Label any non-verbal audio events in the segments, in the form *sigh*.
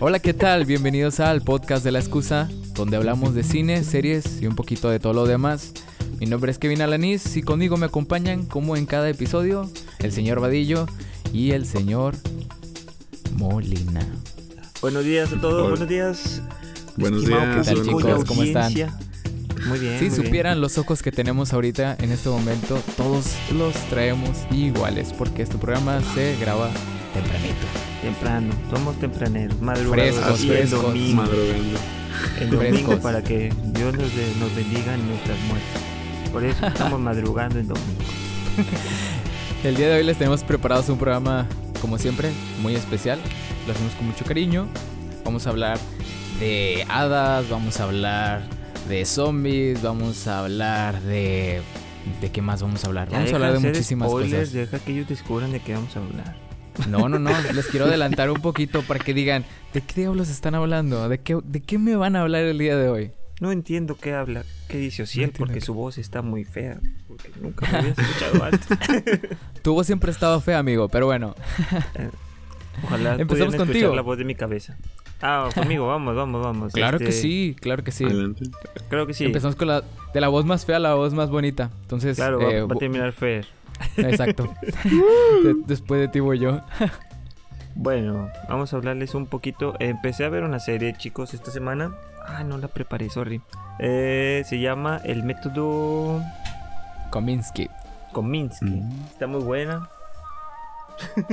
Hola, ¿qué tal? Bienvenidos al podcast de la excusa, donde hablamos de cine, series y un poquito de todo lo demás. Mi nombre es Kevin Alaniz y conmigo me acompañan, como en cada episodio, el señor Vadillo y el señor Molina. Buenos días a todos, buenos días. Buenos estimado días, ¿Qué tal, chicos? ¿Cómo están? Muy bien. Si muy bien. supieran los ojos que tenemos ahorita en este momento, todos los traemos iguales, porque este programa se graba tempranito. Temprano, somos tempraneros, madrugadores. Frescos, y el domingo, Madrugando. el domingo Frescos. para que Dios nos, de- nos bendiga en nuestras muertes. Por eso estamos *laughs* madrugando el domingo. El día de hoy les tenemos preparados un programa, como siempre, muy especial. Lo hacemos con mucho cariño. Vamos a hablar de hadas, vamos a hablar de zombies, vamos a hablar de... ¿De qué más vamos a hablar? Vamos a hablar de muchísimas spoilers, cosas. Deja que ellos descubran de qué vamos a hablar. No, no, no, les quiero adelantar un poquito para que digan, ¿de qué diablos están hablando? ¿De qué, ¿De qué me van a hablar el día de hoy? No entiendo qué habla, qué dice Ociel, entiendo porque qué- su voz está muy fea. Porque nunca me había *laughs* escuchado antes. Tu voz siempre estaba fea, amigo, pero bueno. Ojalá Empezamos pudieran escuchar contigo. la voz de mi cabeza. Ah, conmigo, vamos, vamos, vamos. Claro que Este, sí, claro que sí. Adelante. Creo que sí. Empezamos con la de la voz más fea a la voz más bonita. Entonces, Claro, va- eh, va, a terminar Fer. Exacto. *laughs* *laughs* De- después de ti voy yo. Bueno, vamos a hablarles un poquito. Empecé a ver una serie, chicos, esta semana. Ah, no la preparé, sorry. Eh, se llama El Método Kominsky. Kominsky. Mm. Está muy buena. *laughs*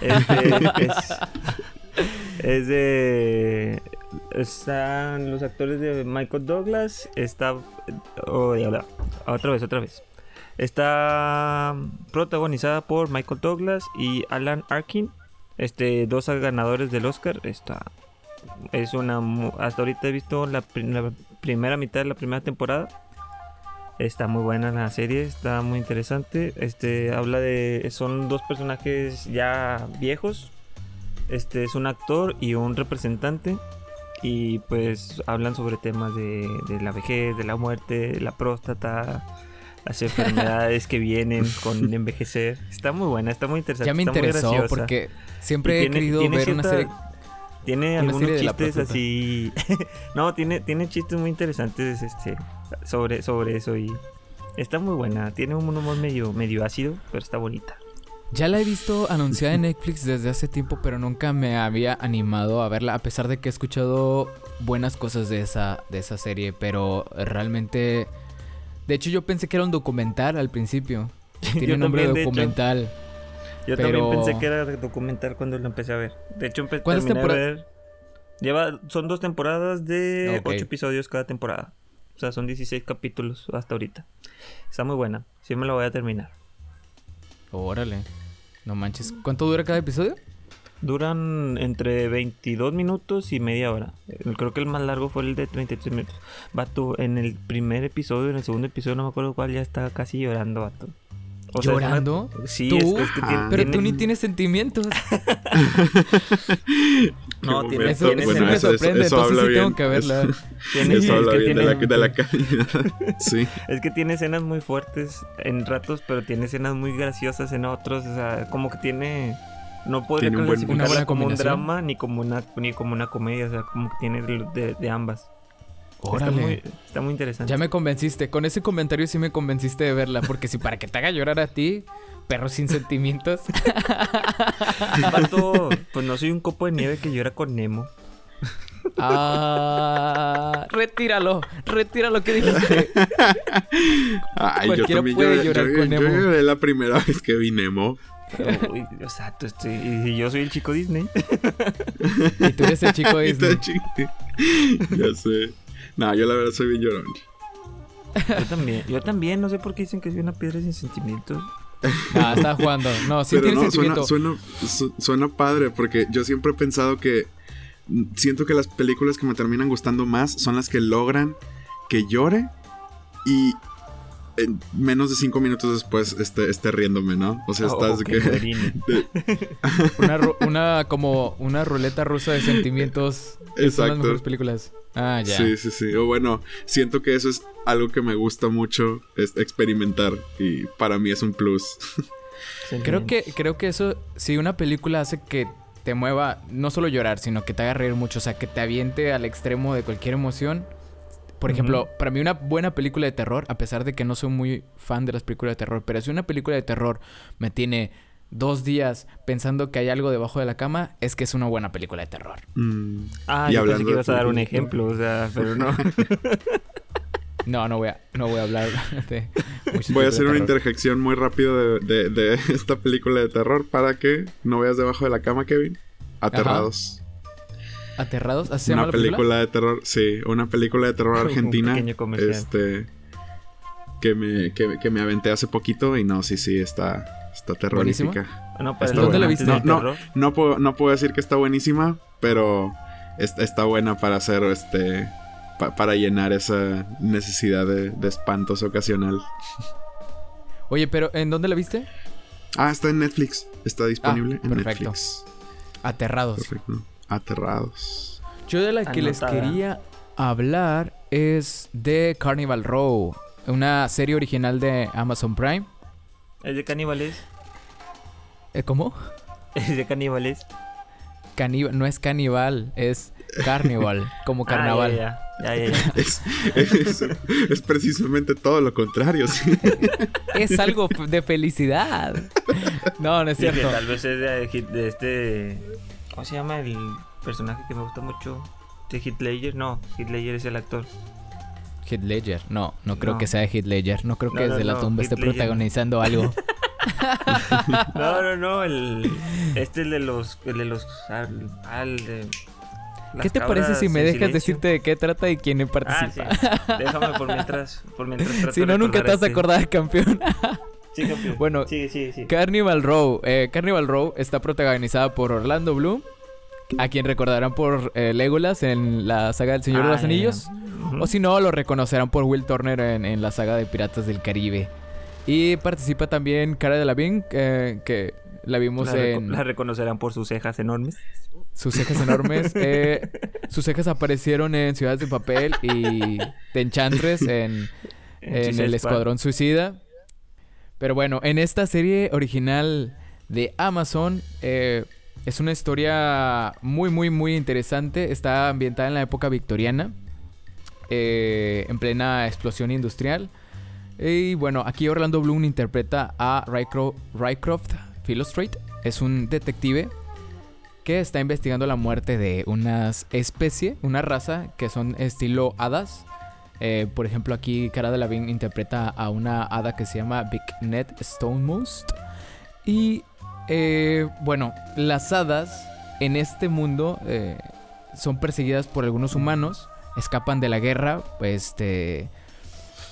Este, es, es de. Están los actores de Michael Douglas. Está. oh. Otra vez, otra vez. Está protagonizada por Michael Douglas y Alan Arkin. Este, dos ganadores del Oscar. Está. Es una. Hasta ahorita he visto la primera mitad de la primera temporada. Está muy buena la serie, está muy interesante. Este habla de. Son dos personajes ya viejos. Este es un actor y un representante. Y pues hablan sobre temas de, de la vejez, de la muerte, la próstata, las enfermedades que vienen con *laughs* envejecer. Está muy buena, está muy interesante. Ya me está muy interesó graciosa. porque siempre he tiene- querido tiene ver una cierta- serie. Tiene Una algunos serie de la chistes así. *laughs* no, tiene, tiene chistes muy interesantes este, sobre, sobre eso y está muy buena. Tiene un humor medio, medio ácido, pero está bonita. Ya la he visto anunciada en Netflix desde hace tiempo, pero nunca me había animado a verla, a pesar de que he escuchado buenas cosas de esa, de esa serie, pero realmente... De hecho, yo pensé que era un documental al principio. *laughs* Tiene nombre de también, de hecho. documental. Yo Pero- también pensé que era documental cuando lo empecé a ver. De hecho, empecé ¿Cuántas terminé de tempora- ver. Lleva, son dos temporadas de Ok. ocho episodios cada temporada. O sea, son 16 capítulos hasta ahorita. Está muy buena. Sí me la voy a terminar. Órale. No manches. ¿Cuánto dura cada episodio? Duran entre 22 minutos y media hora. Creo que el más largo fue el de 33 minutos. Vato, en el primer episodio, en el segundo episodio, no me acuerdo cuál, ya está casi llorando, vato. O sea, ¿Llorando? Sí, ¿Tú? es, es que tiene. Pero tiene- tú ni tienes sentimientos. *laughs* *laughs* No, tiene. Eso, tiene Bueno, me escenas- eso- sorprende, eso entonces habla sí tengo que verla. *laughs* tiene- Eso es habla que bien de la, tiene- de la calidad. Sí. Es que tiene escenas muy fuertes en ratos, pero tiene escenas muy graciosas en otros. O sea, como que tiene. No podría buen- clasificarla como un drama ni como una ni como una comedia. O sea, como que tiene de, de- de ambas. Está Órale. muy, está muy interesante. Ya me convenciste. Con ese comentario sí me convenciste de verla. Porque si para que te haga llorar a ti, perro sin sentimientos. *laughs* Vato, pues no soy un copo de nieve que llora con Nemo. Ah, retíralo, retíralo que dijiste. *laughs* Ay, yo Cualquiera también puede lloré, llorar yo- con yo Nemo. lloré la primera vez que vi Nemo. Uy, exacto, estoy, y yo soy el chico Disney. *laughs* Y tú eres *laughs* el chico Disney. Ya sé. No, yo la verdad soy bien llorón. Yo también, yo también, no sé por qué dicen que soy una piedra sin sentimientos. *laughs* Ah, estaba jugando. No, sí Pero tiene no, suena, sentimiento. suena, su- suena padre porque yo siempre he pensado que siento que las películas que me terminan gustando más son las que logran que llore y en menos de cinco minutos después esté, esté riéndome, ¿no? O sea, O- estás o que... *laughs* Una, una como una ruleta rusa de sentimientos. que Son las Exacto. mejores películas. Ah, ya. Sí, sí, sí. O bueno, siento que eso es algo que me gusta mucho, es experimentar y para mí es un plus. Creo que, creo que eso, si una película hace que te te mueva, no solo llorar, sino que te haga reír mucho, o sea, que te aviente al extremo de cualquier emoción. Por ejemplo, para mí una buena película de terror, a pesar de que no soy muy fan de las películas de terror, pero si una película de terror me tiene dos días pensando que hay algo debajo de la cama, es que es una buena película de terror. Mm, Ah, Y yo pensé que ibas a dar un ejemplo, o sea, *laughs* pero no. No, no voy a, no voy a hablar de Voy a hacer de una interjección muy rápido de, de- de *laughs* esta película de terror para que no veas debajo de la cama, Kevin. Aterrados. ¿Aterrados? ¿Así Una película? película? de terror, sí, una película de terror *laughs* Un argentina. pequeño comercial. Este. Que me, que, que me aventé hace poquito y no, sí, sí, está, está terrorífica. No, Está el ¿Dónde la viste? No. No puedo, no puedo decir que está buenísima, pero es- está buena para hacer este. pa- para llenar esa necesidad de, de espantos ocasional. *laughs* Oye, pero ¿en dónde la viste? Ah, está en Netflix. Está disponible Ah, en perfecto. Netflix. Aterrados. Perfecto. Aterrados. Yo de la que les quería hablar es de Carnival Row, una serie original de Amazon Prime. ¿Es de caníbales? Eh, ¿Cómo? ¿Es de caníbales? Caníbal, no es canibal, es carnival, *laughs* como Ah, carnaval. ya, ya, ya, ya, ya. Es, es- es precisamente todo lo contrario. sí. *laughs* Es algo de felicidad. *laughs* No, no es Sí, que cierto. tal vez es de este... ¿Cómo se llama el personaje que me gusta mucho? ¿De Ledger? No, Ledger es el actor. Heath Ledger, no, no creo No. que sea Heath Ledger. No creo No, que no, desde la tumba Heath esté Ledger. protagonizando *laughs* algo. No, no, no, el... Este el de los... El de los... Al, al de... las ¿Qué te parece si me dejas silencio. decirte de qué trata y quién Ah, participa? sí. Déjame por mientras... Por mientras *laughs* trato si no, nunca te vas a recordar acordar, campeón. Sí, campeón. Bueno, Sí, sí, sí. Carnival Row. eh, Carnival Row está protagonizada por Orlando Bloom, a quien recordarán por eh, Legolas en la saga del Señor de Ah, los ya. Anillos. O si no, lo reconocerán por Will Turner en, en la saga de Piratas del Caribe. Y participa también Cara de Lavín, eh, que la vimos La, en la reconocerán por sus cejas enormes. sus cejas enormes. *laughs* eh, sus cejas aparecieron en Ciudades de Papel y de Enchantress en, en el. Escuadrón Suicida. Pero bueno, en esta serie original de Amazon eh, es una historia muy, muy, muy interesante. Está ambientada en la época victoriana, eh, en plena explosión industrial. Y bueno, aquí Orlando Bloom interpreta a Rycroft, Rycroft Philostrate. Es un detective que está investigando la muerte de una especie, una raza que son estilo hadas. Eh, por ejemplo, aquí Cara de Lavín interpreta a una hada que se llama Big Net Stonemost. Y eh, bueno, las hadas en este mundo eh, son perseguidas por algunos humanos, escapan de la guerra, este.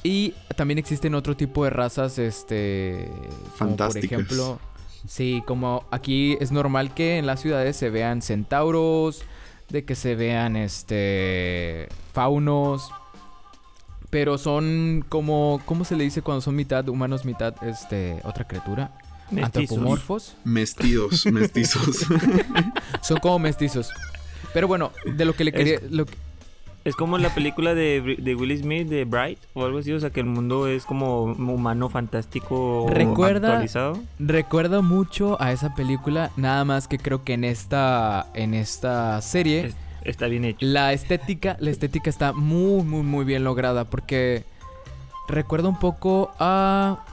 Y también existen otro tipo de razas, este. como por Fantásticas. ejemplo. Sí, como aquí es normal que en las ciudades se vean centauros, de que se vean este faunos, pero son como ¿cómo se le dice cuando son mitad humanos, mitad este otra criatura? Mestizos. Antropomorfos. Mestidos, mestizos. *laughs* *laughs* Son como mestizos. Pero bueno, de lo que le Es- quería lo que- Es como la película de, de Will Smith de Bright o algo así, o sea que el mundo es como humano fantástico Recuerda- actualizado. recuerda mucho a esa película, nada más que creo que en esta en esta serie Es- está bien hecho. La estética, la estética está muy, muy, muy bien lograda porque recuerda un poco a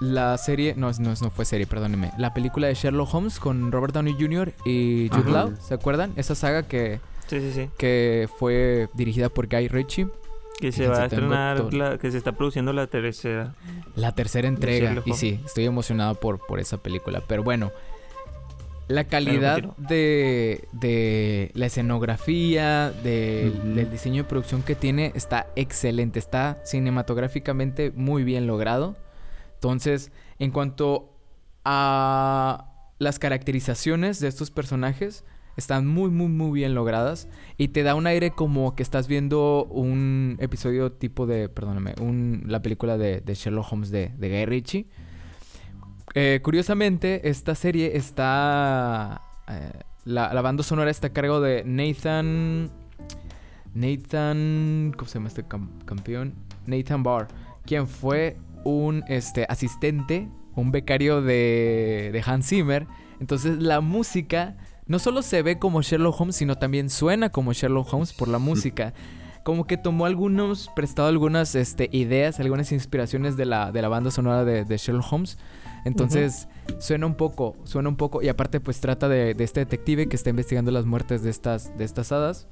la serie, no, no, no fue serie, perdónenme, la película de Sherlock Holmes con Robert Downey Jr. y Jude Ajá. Law, ¿se acuerdan? Esa saga que, Sí, sí, sí. que fue dirigida por Guy Ritchie, Que se Fíjense, va a estrenar, la, que se está produciendo la tercera. la tercera entrega. Y sí, estoy emocionado por, por esa película, pero bueno. La calidad de, de la escenografía, de- del diseño de producción que tiene está excelente, está cinematográficamente muy bien logrado. Entonces, en cuanto a las caracterizaciones de estos personajes, están muy, muy, muy bien logradas. Y te da un aire como que estás viendo un episodio tipo de, perdóname, un, la película de, de Sherlock Holmes de, de Guy Ritchie. Eh, curiosamente, esta serie está... eh, la, la banda sonora está a cargo de Nathan... Nathan... ¿Cómo se llama este cam- campeón? Nathan Barr, quien fue un este, asistente, un becario de, de Hans Zimmer Entonces la música no solo se ve como Sherlock Holmes, sino también suena como Sherlock Holmes por la música. Como que tomó algunos, prestado algunas este, ideas, algunas inspiraciones de la, de la banda sonora de, de Sherlock Holmes. Entonces, suena un poco, suena un poco, y aparte pues trata de, de, este detective que está investigando las muertes de estas, de estas hadas.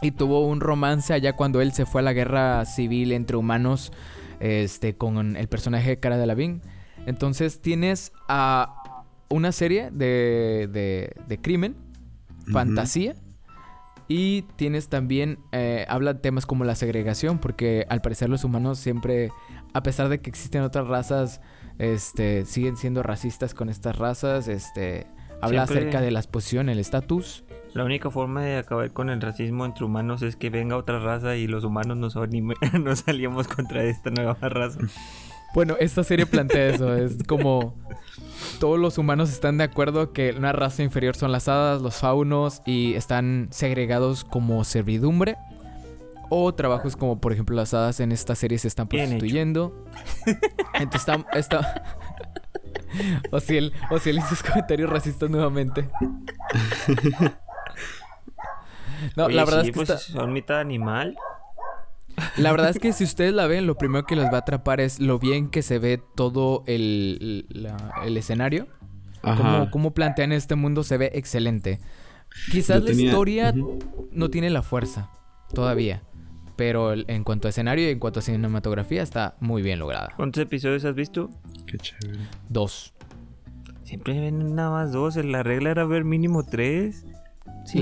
Y tuvo un romance allá cuando él se fue a la guerra civil entre humanos este, con el personaje de Cara de Lavín. Entonces tienes a una serie de, de, de crimen, fantasía, y tienes también, eh, habla de temas como la segregación, porque al parecer los humanos siempre, a pesar de que existen otras razas, este, siguen siendo racistas con estas razas, este, habla Siempre- acerca de la exposición, el estatus. La única forma de acabar con el racismo entre humanos es que venga otra raza y los humanos nos, *laughs* nos salíamos contra esta nueva raza. Bueno, esta serie plantea eso, es como todos los humanos están de acuerdo que una raza inferior son las hadas, los faunos y están segregados como servidumbre o trabajos como por ejemplo las hadas en esta serie se están prostituyendo. Entonces está, está... *laughs* Ociel, Ociel hizo sus comentarios racistas nuevamente. *laughs* No, Oye, la verdad sí, es que pues está- son mitad animal. La verdad es que si ustedes la ven, lo primero que les va a atrapar es lo bien que se ve todo el, la- el escenario. Ajá. Cómo, cómo plantean este mundo se ve excelente. Quizás Yo la tenía- historia no tiene la fuerza todavía. Pero en cuanto a escenario y en cuanto a cinematografía está muy bien lograda. ¿Cuántos episodios has visto? Qué chévere. Dos. Siempre ven nada más dos. La regla era ver mínimo tres. Sí,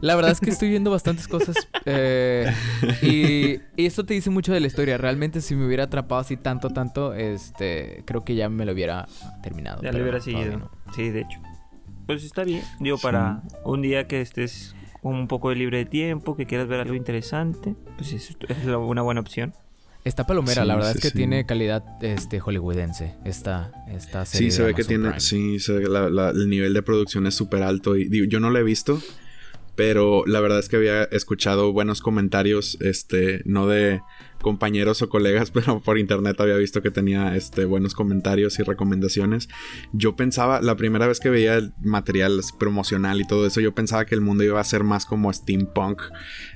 La verdad es que estoy viendo bastantes cosas. eh, y, y esto te dice mucho de la historia. Realmente si me hubiera atrapado así tanto, tanto, este, creo que ya me lo hubiera terminado. Ya le hubiera seguido. no. Sí, de hecho. Pues está bien. Digo, para un día que estés con un poco de libre de tiempo, que quieras ver algo interesante, pues es, una buena opción. Está palomera, Sí, la verdad sí, es que sí. tiene calidad este hollywoodense. Esta, esta serie. Sí, se ve que tiene, Prime. sí, se ve la- la- el nivel de producción es súper alto y digo, yo no lo he visto, pero la verdad es que había escuchado buenos comentarios, este, no de compañeros o colegas, *laughs* pero por internet había visto que tenía, este, buenos comentarios y recomendaciones. Yo pensaba, la primera vez que veía el material promocional y todo eso, yo pensaba que el mundo iba a ser más como steampunk,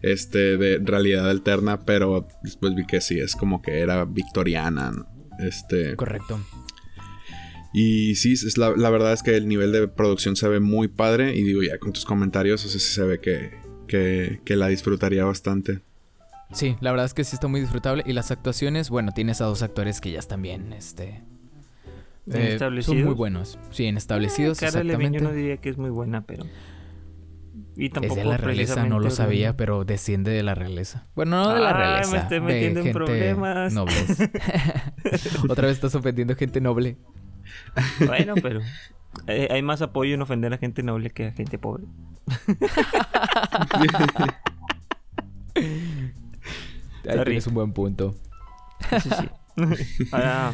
este, de realidad alterna, pero después vi que sí, es como que era victoriana, ¿no? Este... Correcto. Y sí, es la, la verdad es que el nivel de producción se ve muy padre. Y digo, ya con tus comentarios, o sea, se ve que, que, que la disfrutaría bastante. Sí, la verdad es que sí está muy disfrutable. Y las actuaciones, bueno, tienes a dos actores que ya están bien, este. ¿Bien eh, establecidos? Son muy buenos. Sí, bien establecidos, Cara Delevingne exactamente. yo no diría que es muy buena, pero... Y Es de la realeza, no lo sabía, pero desciende de la realeza. Bueno, no de la me realeza. estoy de metiendo en problemas. Nobles. *laughs* Otra vez estás ofendiendo gente noble. Bueno, pero... eh, hay más apoyo en ofender a gente noble que a gente pobre. *laughs* Ahí tienes un buen punto. Eso sí. *laughs* Ahora...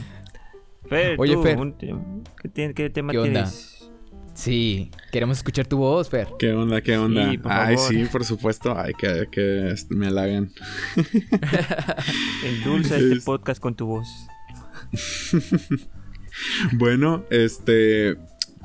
Fer, Oye, tú, Fer. ¿qué, tema ¿Qué onda? tienes? Sí, queremos escuchar tu voz, Fer. ¿Qué onda? ¿Qué onda? Sí, por Ay, favor. sí, por supuesto. Ay, que, que me halagan. *laughs* Endulza este Es- podcast con tu voz. *laughs* Bueno, este.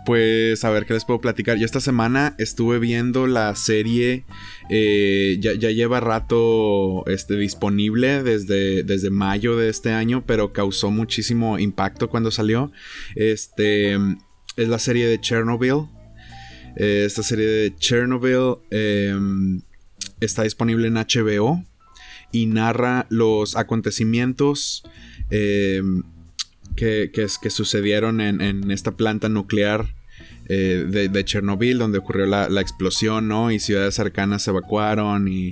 Pues a ver qué les puedo platicar. Yo esta semana estuve viendo la serie. eh, ya, ya lleva rato este, disponible desde, desde mayo de este año, pero causó muchísimo impacto cuando salió. Este es la serie de Chernobyl. Eh, esta serie de Chernobyl eh, está disponible en HBO y narra los acontecimientos. Que, que, que sucedieron en, en esta planta nuclear eh, de, de Chernobyl, donde ocurrió la, la explosión, ¿no? Y ciudades cercanas se evacuaron y,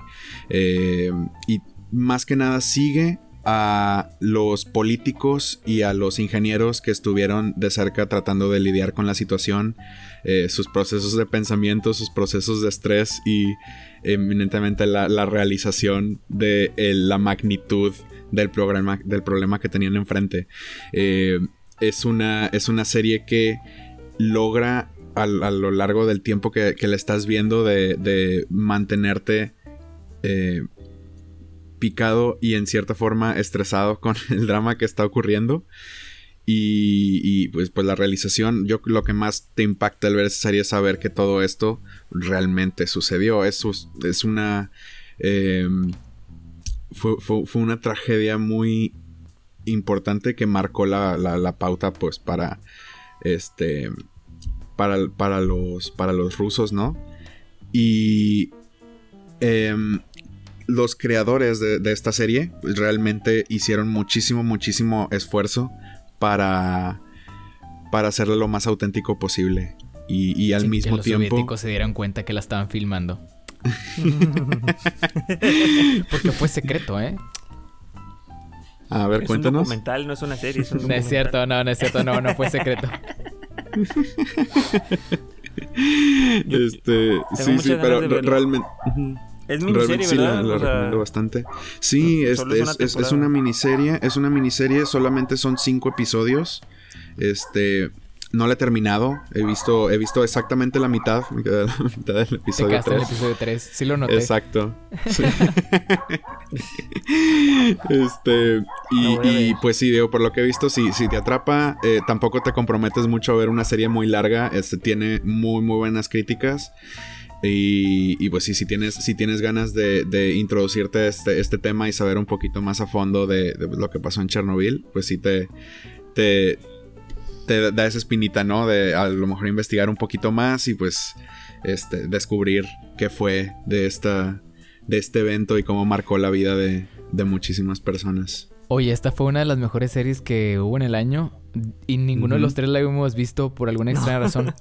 eh, y más que nada sigue a los políticos y a los ingenieros que estuvieron de cerca tratando de lidiar con la situación, eh, sus procesos de pensamiento, sus procesos de estrés y eminentemente la, la realización de la magnitud del problema, del problema que tenían enfrente. Eh, es, una, es una serie que logra a, lo largo del tiempo que, que la estás viendo de, de mantenerte eh, picado y en cierta forma estresado con *laughs* el drama que está ocurriendo. Y, pues, pues la realización, yo lo que más te impacta al ver esa serie es saber que todo esto realmente sucedió. Es, es una... Em, fue, fue, una tragedia muy importante que marcó la, la, pauta pues para este para, para, los para los rusos no y em, los creadores de, de, esta serie realmente hicieron muchísimo muchísimo esfuerzo para, para hacerlo lo más auténtico posible. Y, y al mismo tiempo. Los soviéticos se dieron cuenta que la estaban filmando. *laughs* Porque fue secreto, ¿eh? A ver, es cuéntanos. Un documental, no es una serie. Es un *laughs* no es cierto, no, no es cierto, no, no fue secreto. *laughs* este, sí, sí, pero realmente. Es miniserie, sí, ¿verdad? la, recomiendo bastante. Sí, es, es, es, una miniserie. Es una miniserie, solamente son cinco episodios. Este. No la he terminado. He visto, he visto exactamente la mitad. Me quedé la mitad del episodio 3. el episodio 3. Sí lo noté. Exacto. *laughs* este. Y, pues sí, digo, por lo que he visto, si, si te atrapa, eh, tampoco te comprometes mucho a ver una serie muy larga. Este tiene muy, muy buenas críticas. Y, pues sí, si tienes, si tienes ganas de, introducirte este, este tema y saber un poquito más a fondo de, lo que pasó en Chernobyl, pues sí te, te, te, da esa espinita, ¿no? De a lo mejor investigar un poquito más y pues este, descubrir qué fue de, esta, de este evento y cómo marcó la vida de, muchísimas personas. Oye, esta fue una de las mejores series que hubo en el año y ninguno de los tres la hemos visto por alguna extraña razón.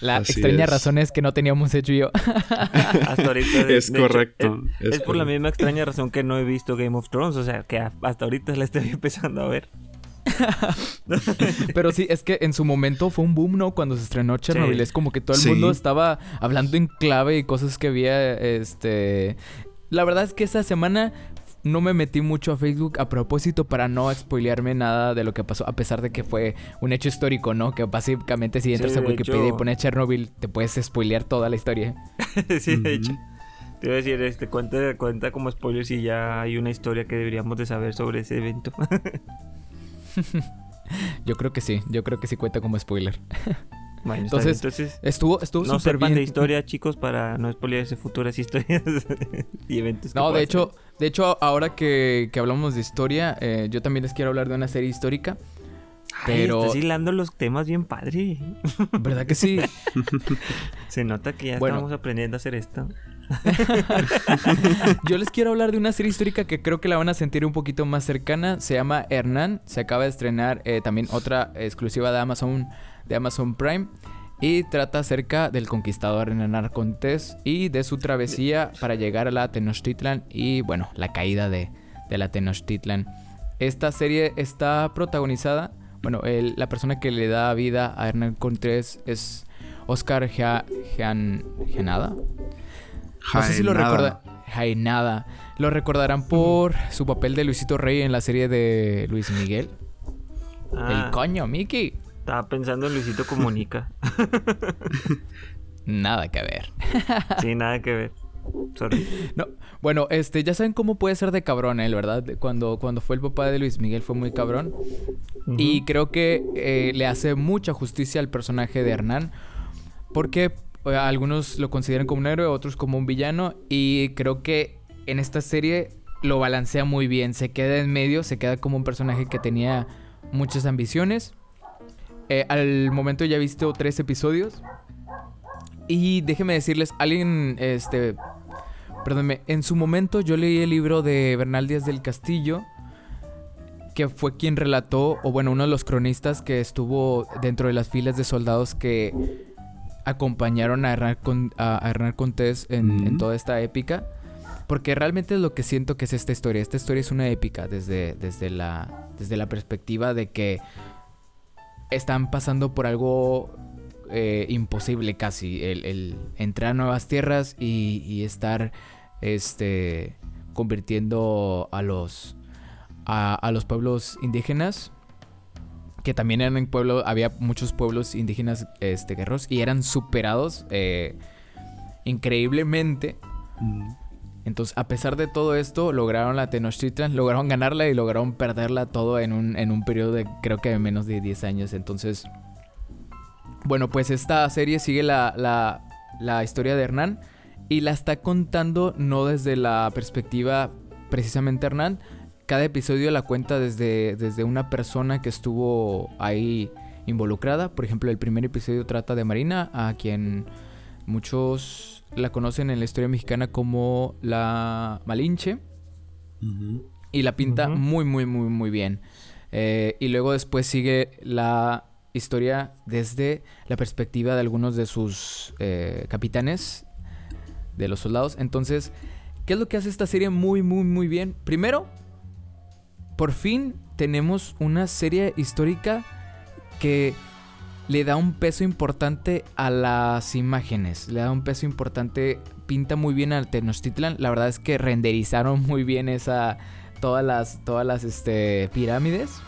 La extraña razón es que no teníamos hecho yo. *laughs* hasta ahorita. es correcto. es, por la misma extraña razón que no he visto Game of Thrones. O sea, que hasta ahorita la estoy *laughs* empezando a ver. *laughs* Pero sí, es que en su momento fue un boom, ¿no? Cuando se estrenó Chernobyl. Es como que todo el mundo estaba hablando en clave y cosas que había, este... La verdad es que esa semana no me metí mucho a Facebook a propósito para no spoilearme nada de lo que pasó, a pesar de que fue un hecho histórico, ¿no? Que básicamente si entras a Wikipedia y pones Chernobyl, te puedes spoilear toda la historia. *laughs* sí, de hecho. Te iba a decir, este, cuenta, cuenta como spoiler si ya hay una historia que deberíamos de saber sobre ese evento. *laughs* *laughs* yo creo que sí, yo creo que sí cuenta como spoiler. *laughs* Bueno, entonces, entonces, estuvo, estuvo no súper bien. de historia, chicos, para no spoilearse futuras historias *laughs* y eventos. no, de hecho, de hecho, ahora que, que hablamos de historia, eh, yo también les quiero hablar de una serie histórica. pero... estás hilando los temas bien padre. ¿Verdad que sí? Se nota que ya estamos aprendiendo a hacer esto. *laughs* Yo les quiero hablar de una serie histórica que creo que la van a sentir un poquito más cercana. Se llama Hernán. Se acaba de estrenar eh, también otra exclusiva de Amazon, de Amazon Prime. Y trata acerca del conquistador Hernán Arcontés y de su travesía para llegar a la Tenochtitlan y, bueno, la caída de, la Tenochtitlan. Esta serie está protagonizada, bueno, la persona que le da vida a Hernán Cortés es Oscar Genada. No sé si lo recuerdan. nada. Lo recordarán por su papel de Luisito Rey en la serie de Luis Miguel. El ah. coño, Mickey. Estaba pensando en Luisito Comunica. *laughs* nada que ver. sí, nada que ver. Sorry. No, bueno, este, ya saben cómo puede ser de cabrón él, ¿verdad? Cuando, cuando fue el papá de Luis Miguel fue muy cabrón. Y creo que eh, le hace mucha justicia al personaje de Hernán. Porque algunos lo consideran como un héroe, otros como un villano. Y creo que en esta serie lo balancea muy bien. Se queda en medio, se queda como un personaje que tenía muchas ambiciones. Eh, al momento ya he visto tres episodios. Y déjeme decirles, alguien, este, perdónme, en su momento yo leí el libro de Bernal Díaz del Castillo, que fue quien relató, o bueno, uno de los cronistas que estuvo dentro de las filas de soldados que acompañaron a Hernán, a, Contés en, toda esta épica. Porque realmente es lo que siento que es esta historia. Esta historia es una épica desde, desde, la, desde la perspectiva de que están pasando por algo eh, imposible casi. El, entrar a nuevas tierras y, estar este, convirtiendo a los, a los pueblos indígenas que también eran en pueblo, había muchos pueblos indígenas este, guerreros y eran superados eh, increíblemente. Mm. Entonces, a pesar de todo esto, lograron la Tenochtitlan, lograron ganarla y lograron perderla todo en un, en un periodo de creo que menos de 10 años. Entonces, bueno, pues esta serie sigue la, la, la historia de Hernán y la está contando no desde la perspectiva precisamente Hernán. Cada episodio la cuenta desde, desde una persona que estuvo ahí involucrada. Por ejemplo, el primer episodio trata de Marina, a quien muchos la conocen en la historia mexicana como la Malinche. Y la pinta muy, muy, muy, muy bien. Eh, y luego después sigue la historia desde la perspectiva de algunos de sus eh, capitanes, de los soldados. Entonces, ¿qué es lo que hace esta serie muy, muy, muy bien? Primero, por fin tenemos una serie histórica que le da un peso importante a las imágenes, le da un peso importante, pinta muy bien al Tenochtitlan. La verdad es que renderizaron *laughs* muy bien esa todas las todas las este, pirámides.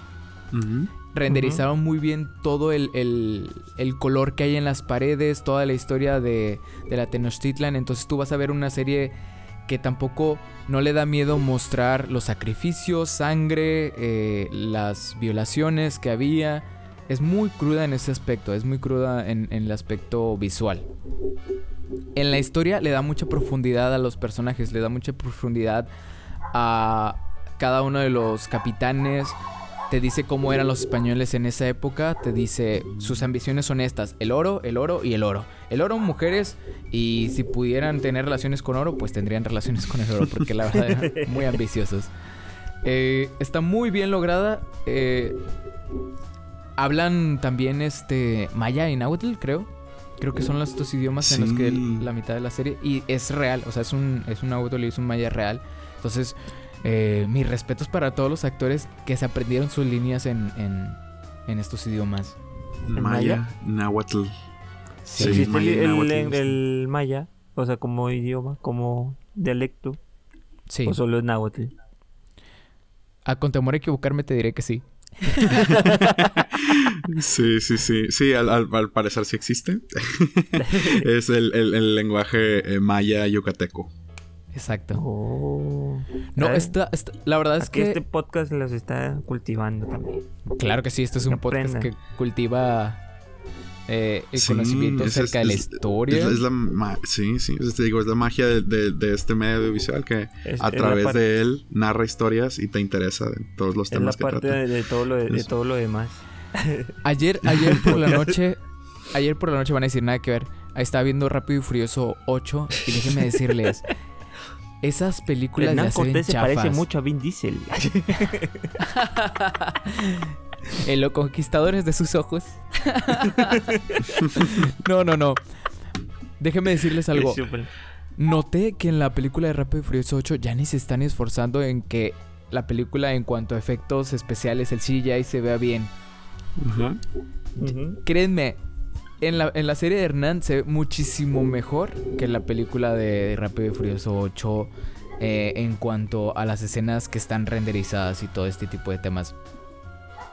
Renderizaron muy bien todo el, el, color que hay en las paredes, toda la historia de, de la Tenochtitlan. Entonces tú vas a ver una serie que tampoco no le da miedo mostrar los sacrificios, sangre, eh, las violaciones que había es muy cruda en ese aspecto, es muy cruda en, el aspecto visual. En la historia le da mucha profundidad a los personajes, le da mucha profundidad a cada uno de los capitanes. Te dice cómo eran los españoles en esa época, te dice sus ambiciones son estas, el oro, el oro y el oro. El oro mujeres y si pudieran tener relaciones con oro, pues tendrían relaciones con el oro, porque la verdad eran *laughs* muy ambiciosos. Eh, está muy bien lograda. Eh, Hablan también este maya y náhuatl, creo. Creo que son los dos idiomas en los que la mitad de la serie. Y es real, o sea, es un, es un náhuatl y es un maya real. Entonces, eh, mis respetos para todos los actores que se aprendieron sus líneas en, en, estos idiomas. Maya, náhuatl. Sí, ¿Existe el, el, maya? O sea, como idioma, como dialecto. Sí. ¿O solo es náhuatl? A con temor a equivocarme te diré que sí. *laughs* sí, sí, sí. Sí, al, parecer sí existe. *laughs* es el, lenguaje eh, maya yucateco. Exacto. Oh. No, esta, la verdad es que... Este podcast los está cultivando también. Claro que sí, este es un podcast que cultiva eh, el conocimiento acerca de la historia. Es, la sí, sí, te digo, es la magia de, este medio audiovisual que a través de él narra historias y te interesa de todos los temas es la parte De, todo lo de, todo lo demás. *laughs* Ayer, ayer por la *laughs* noche, ayer por la noche van a decir nada que ver. Ahí estaba viendo Rápido y Furioso 8 y déjenme decirles. *laughs* Esas películas ya se ven se parece mucho a Vin Diesel. *laughs* en los conquistadores de sus ojos. *laughs* no, no, no. Déjenme decirles algo. Noté que en la película de Rápido y Furioso 8 ya ni se están esforzando en que la película en cuanto a efectos especiales, el CGI se vea bien. Créanme, en la, en la, serie de Hernán se ve muchísimo mejor que en la película de Rápido y Furioso 8 eh, en cuanto a las escenas que están renderizadas y todo este tipo de temas.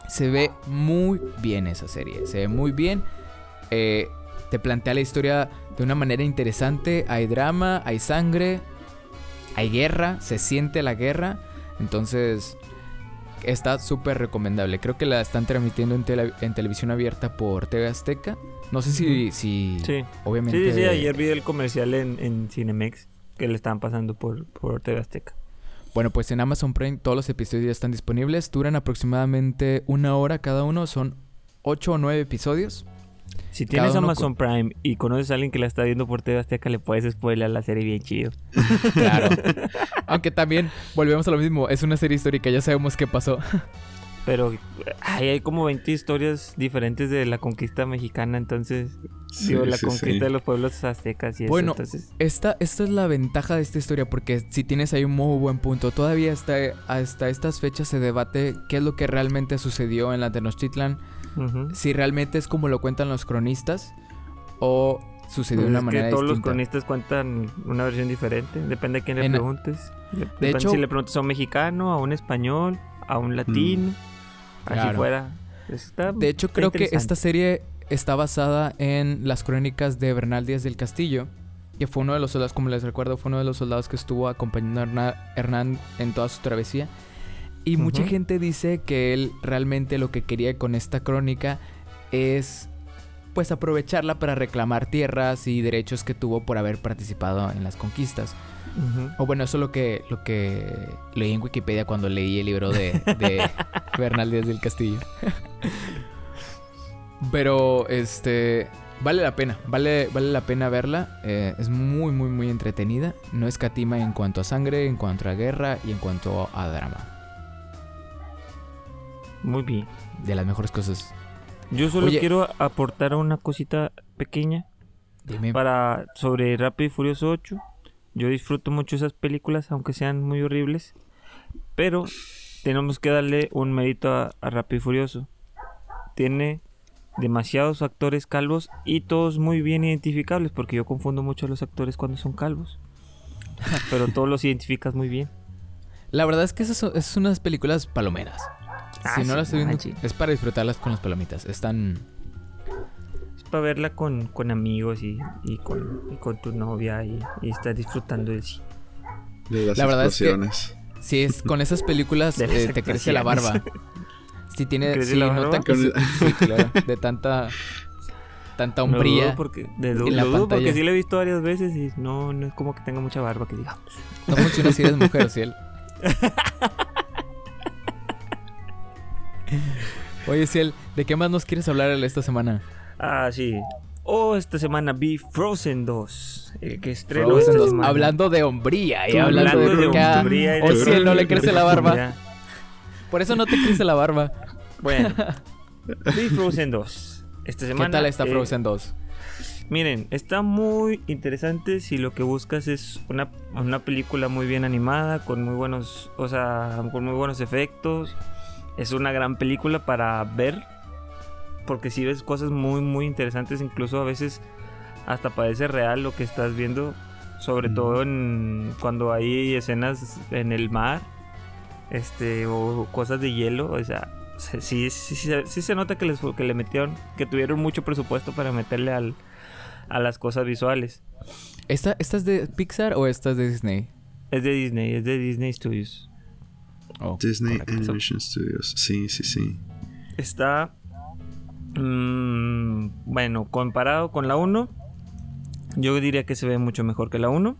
Se ve muy bien esa serie, se ve muy bien. Eh, te plantea la historia de una manera interesante. Hay drama, hay sangre, hay guerra, se siente la guerra. Entonces, está súper recomendable. Creo que la están transmitiendo en, televisión abierta por TV Azteca. No sé si, si sí. obviamente... Sí, sí, ayer vi el comercial en, en Cinemex que le estaban pasando por, por TV Azteca. Bueno, pues en Amazon Prime todos los episodios ya están disponibles. Duran aproximadamente una hora cada uno. Son ocho o nueve episodios. Si tienes Amazon Prime y conoces a alguien que la está viendo por TV Azteca, le puedes spoiler la serie bien chido. *laughs* claro. *laughs* Aunque también volvemos a lo mismo. Es una serie histórica, ya sabemos qué pasó. Pero hay como 20 historias diferentes de la conquista mexicana, entonces, digo, la conquista de los pueblos aztecas y eso. Bueno, esta, esta es la ventaja de esta historia, porque si tienes ahí un muy buen punto, todavía hasta, hasta estas fechas se debate qué es lo que realmente sucedió en la Tenochtitlan, si realmente es como lo cuentan los cronistas o sucedió de pues una manera que todos los cronistas cuentan una versión diferente, depende a quién le preguntes. De hecho, si le preguntas a un mexicano, a un español, a un Así fuera. de hecho, creo que esta serie está basada en las crónicas de Bernal Díaz del Castillo, que fue uno de los soldados, como les recuerdo, fue uno de los soldados que estuvo acompañando a Hernán en toda su travesía. Y mucha gente dice que él realmente lo que quería con esta crónica es pues aprovecharla para reclamar tierras y derechos que tuvo por haber participado en las conquistas. O bueno, eso es lo que, lo que leí en Wikipedia cuando leí el libro de, de *laughs* Bernal Díaz del Castillo. Pero, este, vale la pena, vale, vale la pena verla. eh, es muy, muy, muy entretenida. No escatima en cuanto a sangre, en cuanto a guerra y en cuanto a drama. Muy bien. De las mejores cosas. Yo solo Oye. quiero aportar una cosita pequeña Dime. para sobre Rápido y Furioso 8. Yo disfruto mucho esas películas, aunque sean muy horribles. Pero tenemos que darle un mérito a, a Rápido y Furioso. Tiene demasiados actores calvos y todos muy bien identificables, porque yo confundo mucho a los actores cuando son calvos. Pero todos los identificas muy bien. La verdad es que esas son, esas son unas películas palomeras. Ah, si no sí, las estoy viendo, manche. es para disfrutarlas con las palomitas. Están... Para verla con, con amigos y, y con, y con tu novia y, y estar disfrutando del cine. De las La verdad es que-. Si es *laughs* con esas películas eh, te crece la barba. *laughs* Si tiene, ¿Crece sí, la nota que sí, sí, claro, de tanta tanta *laughs* hombría. porque, de du- en la lo dudo porque sí la he visto varias veces y no, no es como que tenga mucha barba que digamos. No funciona si eres mujer él. Oye, Ciel, ¿de qué más nos quieres hablar esta semana? Ah, sí. Oh, esta semana vi Frozen 2. eh, que estreno Frozen esta 2, semana. hablando de hombría y Tú hablando, de, a- hombría y de o Ciel no le crece la barba. Por eso no te crece la barba. Bueno, *laughs* vi Frozen 2. Esta semana. ¿Qué tal está eh, Frozen 2? Miren, está muy interesante si lo que buscas es una, una película muy bien animada, con muy buenos, o sea, con muy buenos efectos. Es una gran película para ver, porque si ves cosas muy, muy interesantes, incluso a veces hasta parece real lo que estás viendo, sobre todo en, cuando hay escenas en el mar, este, o cosas de hielo, o sea, sí, sí, sí, sí- sí se nota que, les, que le metieron, que tuvieron mucho presupuesto para meterle al, a las cosas visuales. ¿Esta, ¿Esta es de Pixar o esta es de Disney? Es de Disney, es de Disney Studios. Oh, Disney correcto. Animation Studios. Sí, sí, sí. Está, mm, bueno, comparado con la 1, yo diría que se ve mucho mejor que la 1.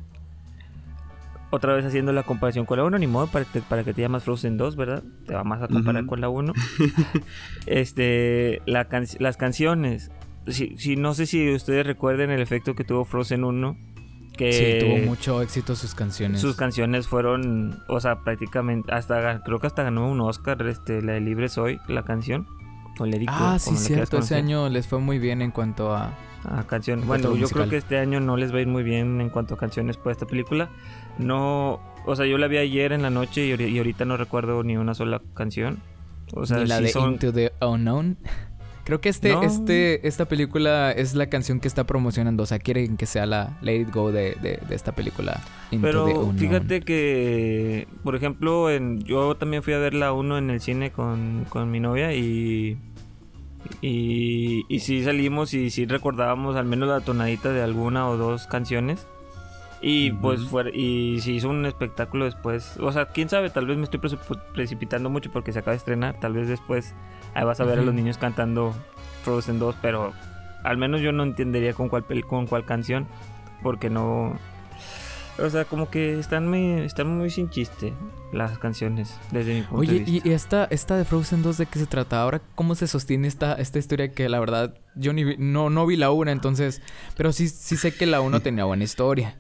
Otra vez haciendo la comparación con la 1, ni modo para, te- para que te llamas Frozen 2, ¿verdad? Te vamos a comparar con la 1. *laughs* este, la can- las canciones. Si, si- no sé si ustedes recuerden el efecto que tuvo Frozen 1. Que Sí, tuvo mucho éxito sus canciones. Sus canciones fueron, o sea, prácticamente, hasta creo que hasta ganó un Oscar, este, la de Libre Soy, la canción. Ah, sí, cierto. Ese año les fue muy bien en cuanto a... Ah, canción. En Bueno, a yo creo que este año no les va a ir muy bien en cuanto a canciones por esta película. No, o sea, yo la vi ayer en la noche y, ahori- y ahorita no recuerdo ni una sola canción. O sea, ni la de son- Into the Unknown. *laughs* Creo que este, No. este, esta película es la canción que está promocionando. O sea, quieren que sea la Let It Go de, de- de esta película. Into Pero fíjate que, por ejemplo, en, yo también fui a ver la 1 en el cine con, con mi novia y, y, y sí salimos y sí recordábamos al menos la tonadita de alguna o dos canciones. Y Ujú. pues fue, y se hizo un espectáculo después. O sea, quién sabe, tal vez me estoy precipitando mucho porque se acaba de estrenar. Tal vez después ahí vas a ver a los niños cantando Frozen 2, pero al menos yo no entendería con cuál, con cuál canción. Porque no, o sea, como que están muy, están muy sin chiste las canciones, desde mi punto de Oye, vista. y, y esta, esta de Frozen 2 de qué se trata? Ahora, ¿cómo se sostiene esta, esta historia que la verdad yo ni vi- no, no vi la una, entonces... Pero sí, sí sé que la 1 *laughs* tenía buena historia.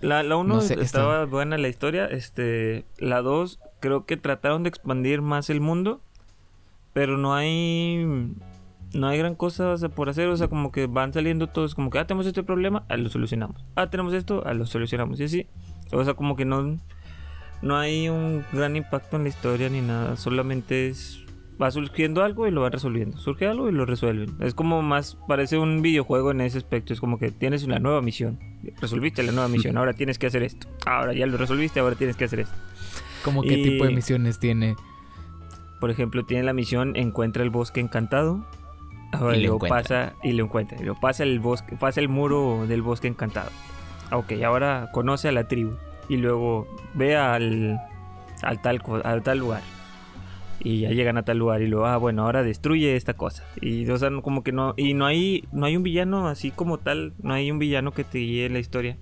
La, la 1 no sé, estaba buena la historia, este, la 2 creo que trataron de expandir más el mundo, pero no hay no hay gran cosa por hacer, o sea, como que van saliendo todos como que ah, tenemos este problema, ah, lo solucionamos. Ah, tenemos esto, ah, lo solucionamos. Y así, o sea, como que no no hay un gran impacto en la historia ni nada, solamente es va surgiendo algo y lo va resolviendo. Surge algo y lo resuelven. Es como más, parece un videojuego en ese aspecto. Es como que tienes una nueva misión. Resolviste la nueva misión, *laughs* ahora tienes que hacer esto. Ahora ya lo resolviste, ahora tienes que hacer esto. ¿Cómo qué tipo de misiones tiene? Por ejemplo, tiene la misión Encuentra el bosque encantado. Ahora Y lo encuentra. pasa y lo encuentra. Luego pasa el bosque, pasa el muro del bosque encantado. ok, ahora conoce a la tribu y luego ve al, al, tal, al tal lugar. Y ya llegan a tal lugar y luego, ah, bueno, ahora destruye esta cosa. Y, o sea, como que no, y no hay, no hay un villano así como tal, no hay un villano que te guíe la historia.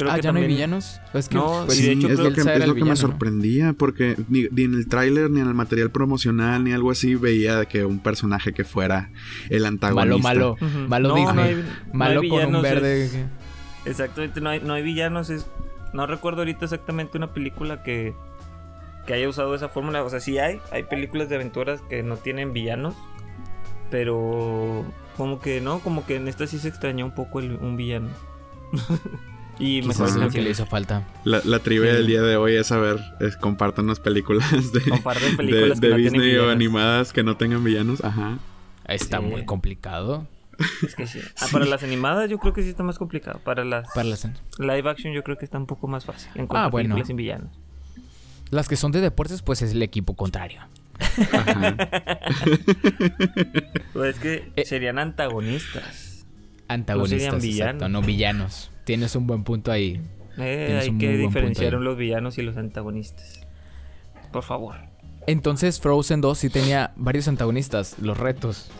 Creo ah, ya no hay villanos. Es que, no, pues, de hecho, es lo que, es lo que me sorprendía, porque ni, en el tráiler, ni en el material promocional, ni algo así, veía que un personaje que fuera el antagonista. Malo, malo. Malo Disney. malo con un verde. exactamente, no hay, no hay villanos. Es, no recuerdo ahorita exactamente una película que, que haya usado esa fórmula. O sea, sí hay. Hay películas de aventuras que no tienen villanos. Pero como que no, como que en esta sí se extrañó un poco el, un villano. *laughs* Y me lo que le hizo falta. La, la trivia del día de hoy es saber, es compartan las películas de, películas de, Disney o animadas que no tengan villanos. Ajá. Está muy complicado. Es que sí. Ah, *laughs* para las animadas yo creo que sí está más complicado. Para las, para las live action yo creo que está un poco más fácil. En cuanto ah, bueno. películas sin villanos. Las que son de deportes, pues es el equipo contrario. *laughs* pues es que eh, serían antagonistas. Antagonistas, no no villanos. Tienes un buen punto ahí. Eh, hay que diferenciar los villanos y los antagonistas. Por favor. Entonces Frozen 2 sí tenía varios antagonistas, los retos.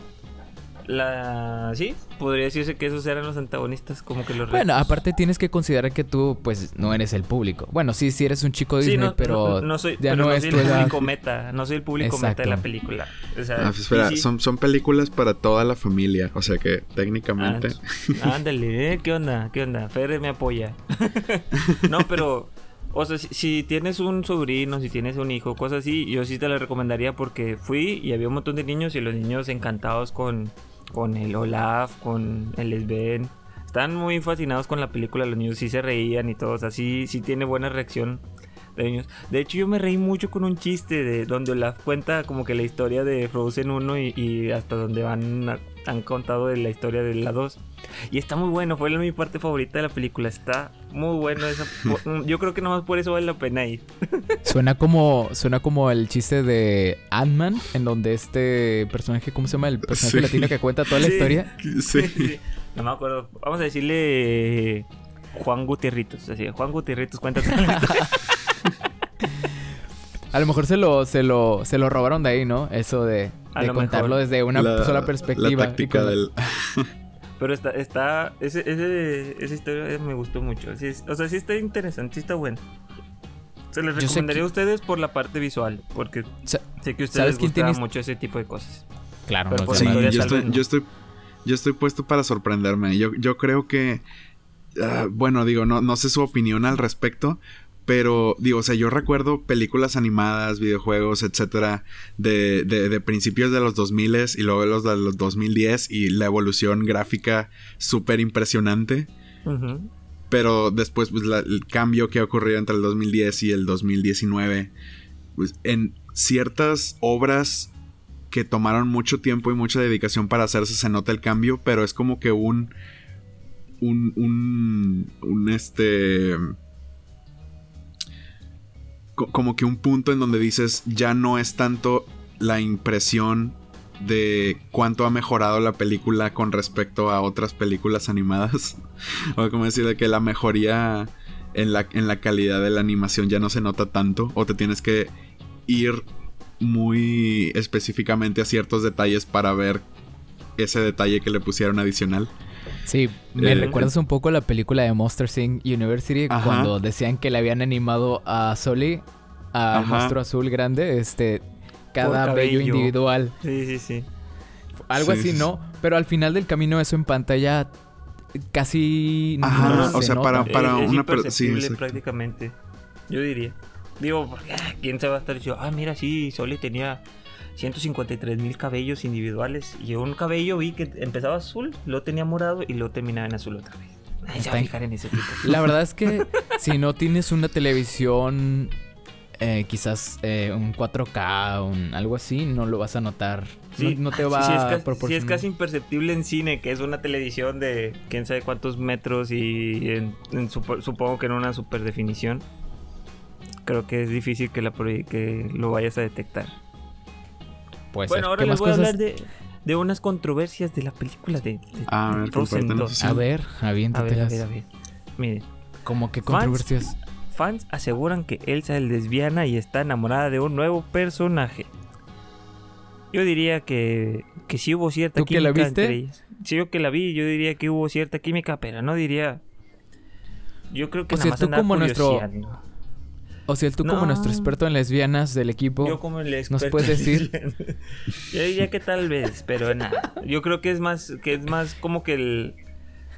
La... Sí, podría decirse que esos eran los antagonistas, como que los Bueno, aparte tienes que considerar que tú, pues, no eres el público. Bueno, sí, sí eres un chico de Disney, pero no, soy, ya no, es el público meta. No soy el público meta de la película. O sea, ah, pues, espera, Son, son películas para toda la familia, o sea que técnicamente... Ah, ándale, ¿eh? ¿qué onda? ¿Qué onda? Fer me apoya. *laughs* no, pero... O sea, si, tienes un sobrino, si tienes un hijo, cosas así, yo sí te la recomendaría porque fui y había un montón de niños y los niños encantados con, con el Olaf, con el Sven. Están muy fascinados con la película, los niños sí se reían y todo, así sí tiene buena reacción de niños. De hecho, yo me reí mucho con un chiste de donde Olaf cuenta como que la historia de Frozen 1 y, hasta donde van han contado de la historia de la 2. Y está muy bueno, fue mi parte favorita de la película. Está muy bueno esa. *laughs* Yo creo que nomás por eso vale la pena ir. *laughs* Suena como, suena como el chiste de Ant-Man, en donde este personaje, ¿cómo se llama? El personaje latino que cuenta toda la historia. *laughs* Sí. No me acuerdo. Vamos a decirle Juan Gutierritos. Así, Juan Gutierritos cuenta A lo mejor se lo, se lo, se lo robaron de ahí, ¿no? Eso de, contarlo desde una sola perspectiva. La táctica del... *laughs* Pero está, está, ese, esa historia me gustó mucho. o sea, sí está interesante, sí está bueno. Se les recomendaría a ustedes por la parte visual, porque sé que a ustedes les gusta mucho ese tipo de cosas. Claro, no sí, yo, estoy, yo, estoy, yo estoy puesto para sorprenderme. Yo, yo creo que, ah, bueno, digo, no, no sé su opinión al respecto, pero, digo, o sea, yo recuerdo películas animadas, videojuegos, etcétera, de, de, principios de los 2000 y luego de los de los 2010 y la evolución gráfica súper impresionante. Pero después, pues, el cambio que ha ocurrido entre el 2010 y el 2019, pues, en ciertas obras que tomaron mucho tiempo y mucha dedicación para hacerse, se nota el cambio, pero es como que un. Un. Un. un este como que un punto en donde dices ya no es tanto la impresión de cuánto ha mejorado la película con respecto a otras películas animadas. *laughs* o como decir, de que la mejoría en la, en la calidad de la animación ya no se nota tanto. O te tienes que ir muy específicamente a ciertos detalles para ver ese detalle que le pusieron adicional. Sí, me eh, recuerdas un poco la película de Monster Inc. University cuando decían que le habían animado a Soli, a monstruo azul grande, este, cada bello individual. Sí, sí, sí. Algo así, ¿no? Pero al final del camino eso en pantalla casi Ajá, o sea, para, para una persona sí, prácticamente. Yo diría. Digo, porque ah, quién se va a estar diciendo, ah, mira, sí, Soli tenía 153 mil cabellos individuales. Y un cabello vi que empezaba azul, lo tenía morado y lo terminaba en azul otra vez. en ese tipo. *laughs* La verdad es que si no tienes una televisión, eh, quizás eh, un 4K, un, algo así, no lo vas a notar. no, te *laughs* va a proporcionar. Si es casi imperceptible en cine, que es una televisión de quién sabe cuántos metros y supongo que en una super definición. Creo que es difícil que, la, que lo vayas a detectar bueno, ahora les voy a hablar de, de, unas controversias de la película de, de a ver, A ver, aviéntate. A ver, a ver, a ver. miren. Como que controversias. Fans aseguran que Elsa es lesbiana y está enamorada de un nuevo personaje. Yo diría que, que sí hubo cierta ¿Tú que química la viste? entre ellas. Sí, yo que la vi, yo diría que hubo cierta química, pero no diría. Yo creo que O nada sea, más tú como nuestro-. O sea, tú como nuestro experto en lesbianas del equipo, Yo como el ¿nos puedes decir? yo diría que tal vez, pero nada. Yo creo que es más, que es más como que el,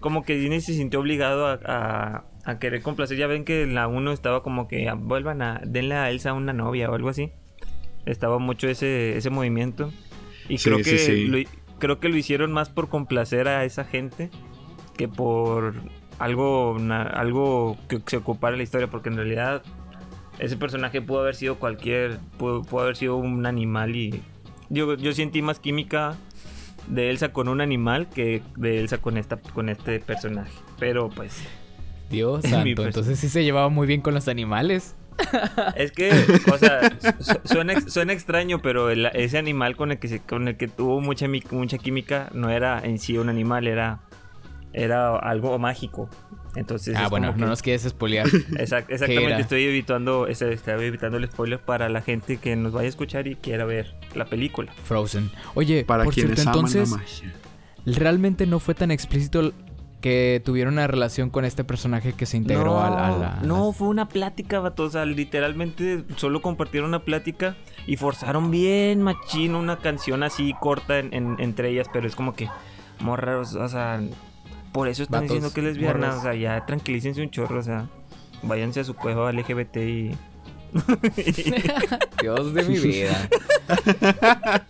como que Disney se sintió obligado a, a, a querer complacer. Ya ven que en la 1 estaba como que ah, vuelvan a, denle a Elsa una novia o algo así. Estaba mucho ese, ese movimiento. Y Sí, creo sí, que sí. lo, creo que lo hicieron más por complacer a esa gente que por algo, na- algo que se ocupara la historia, porque en realidad ese personaje pudo haber sido cualquier, pudo, pudo haber sido un animal y yo, yo sentí más química de Elsa con un animal que de Elsa con esta con este personaje. Pero pues Dios *laughs* santo, entonces sí se llevaba muy bien con los animales. *laughs* es que, o sea, su- suena, suena extraño, pero el- ese animal con el que se, con el que tuvo mucha mucha química no era en sí un animal, era era algo mágico. Entonces ah, bueno, no nos quieres spoilear. *laughs* Exact- exactamente, estoy evitando, estaba evitando el spoiler para la gente que nos vaya a escuchar y quiera ver la película. Frozen. Oye, Para por quienes cierto, aman entonces, la magia. realmente no fue tan explícito que tuvieron una relación con este personaje que se integró a, la- a la... no, fue una plática, vato. O sea, literalmente solo compartieron una plática y forzaron bien machín una canción así corta en- en- entre ellas, pero es como que morras, o sea, por eso están Vatos, diciendo que es lesbiana, morros. o sea, ya tranquilícense un chorro, o sea, váyanse a su cuejo LGBT y... *laughs* Dios de mi vida. *laughs*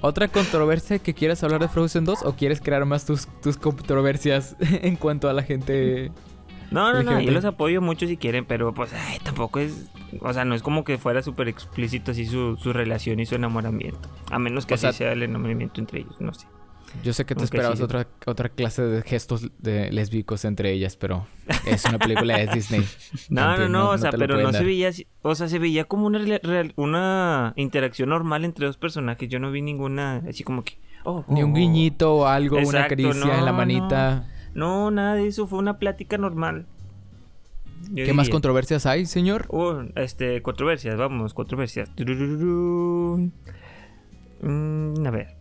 ¿Otra controversia que quieras hablar de Frozen 2 o quieres crear más tus, tus controversias *laughs* en cuanto a la gente? No, no, no, yo los apoyo mucho si quieren, pero pues ay, tampoco es, o sea, no es como que fuera súper explícito así su, su relación y su enamoramiento, a menos que O así sea- sea el enamoramiento entre ellos, no sé. Yo sé que te esperabas sí. otra, otra clase de gestos de lésbicos entre ellas, pero es una película de Disney. *laughs* No, no, no, o sea, pero no se veía o sea, se veía como una, real- una interacción normal entre dos personajes, yo no vi ninguna, así como que, oh, Ni un oh, guiñito o algo, una caricia en la manita. No, nada de eso, fue una plática normal. Yo ¿Qué más controversias hay, señor? Oh, este, controversias, vamos, controversias. Mm, a ver.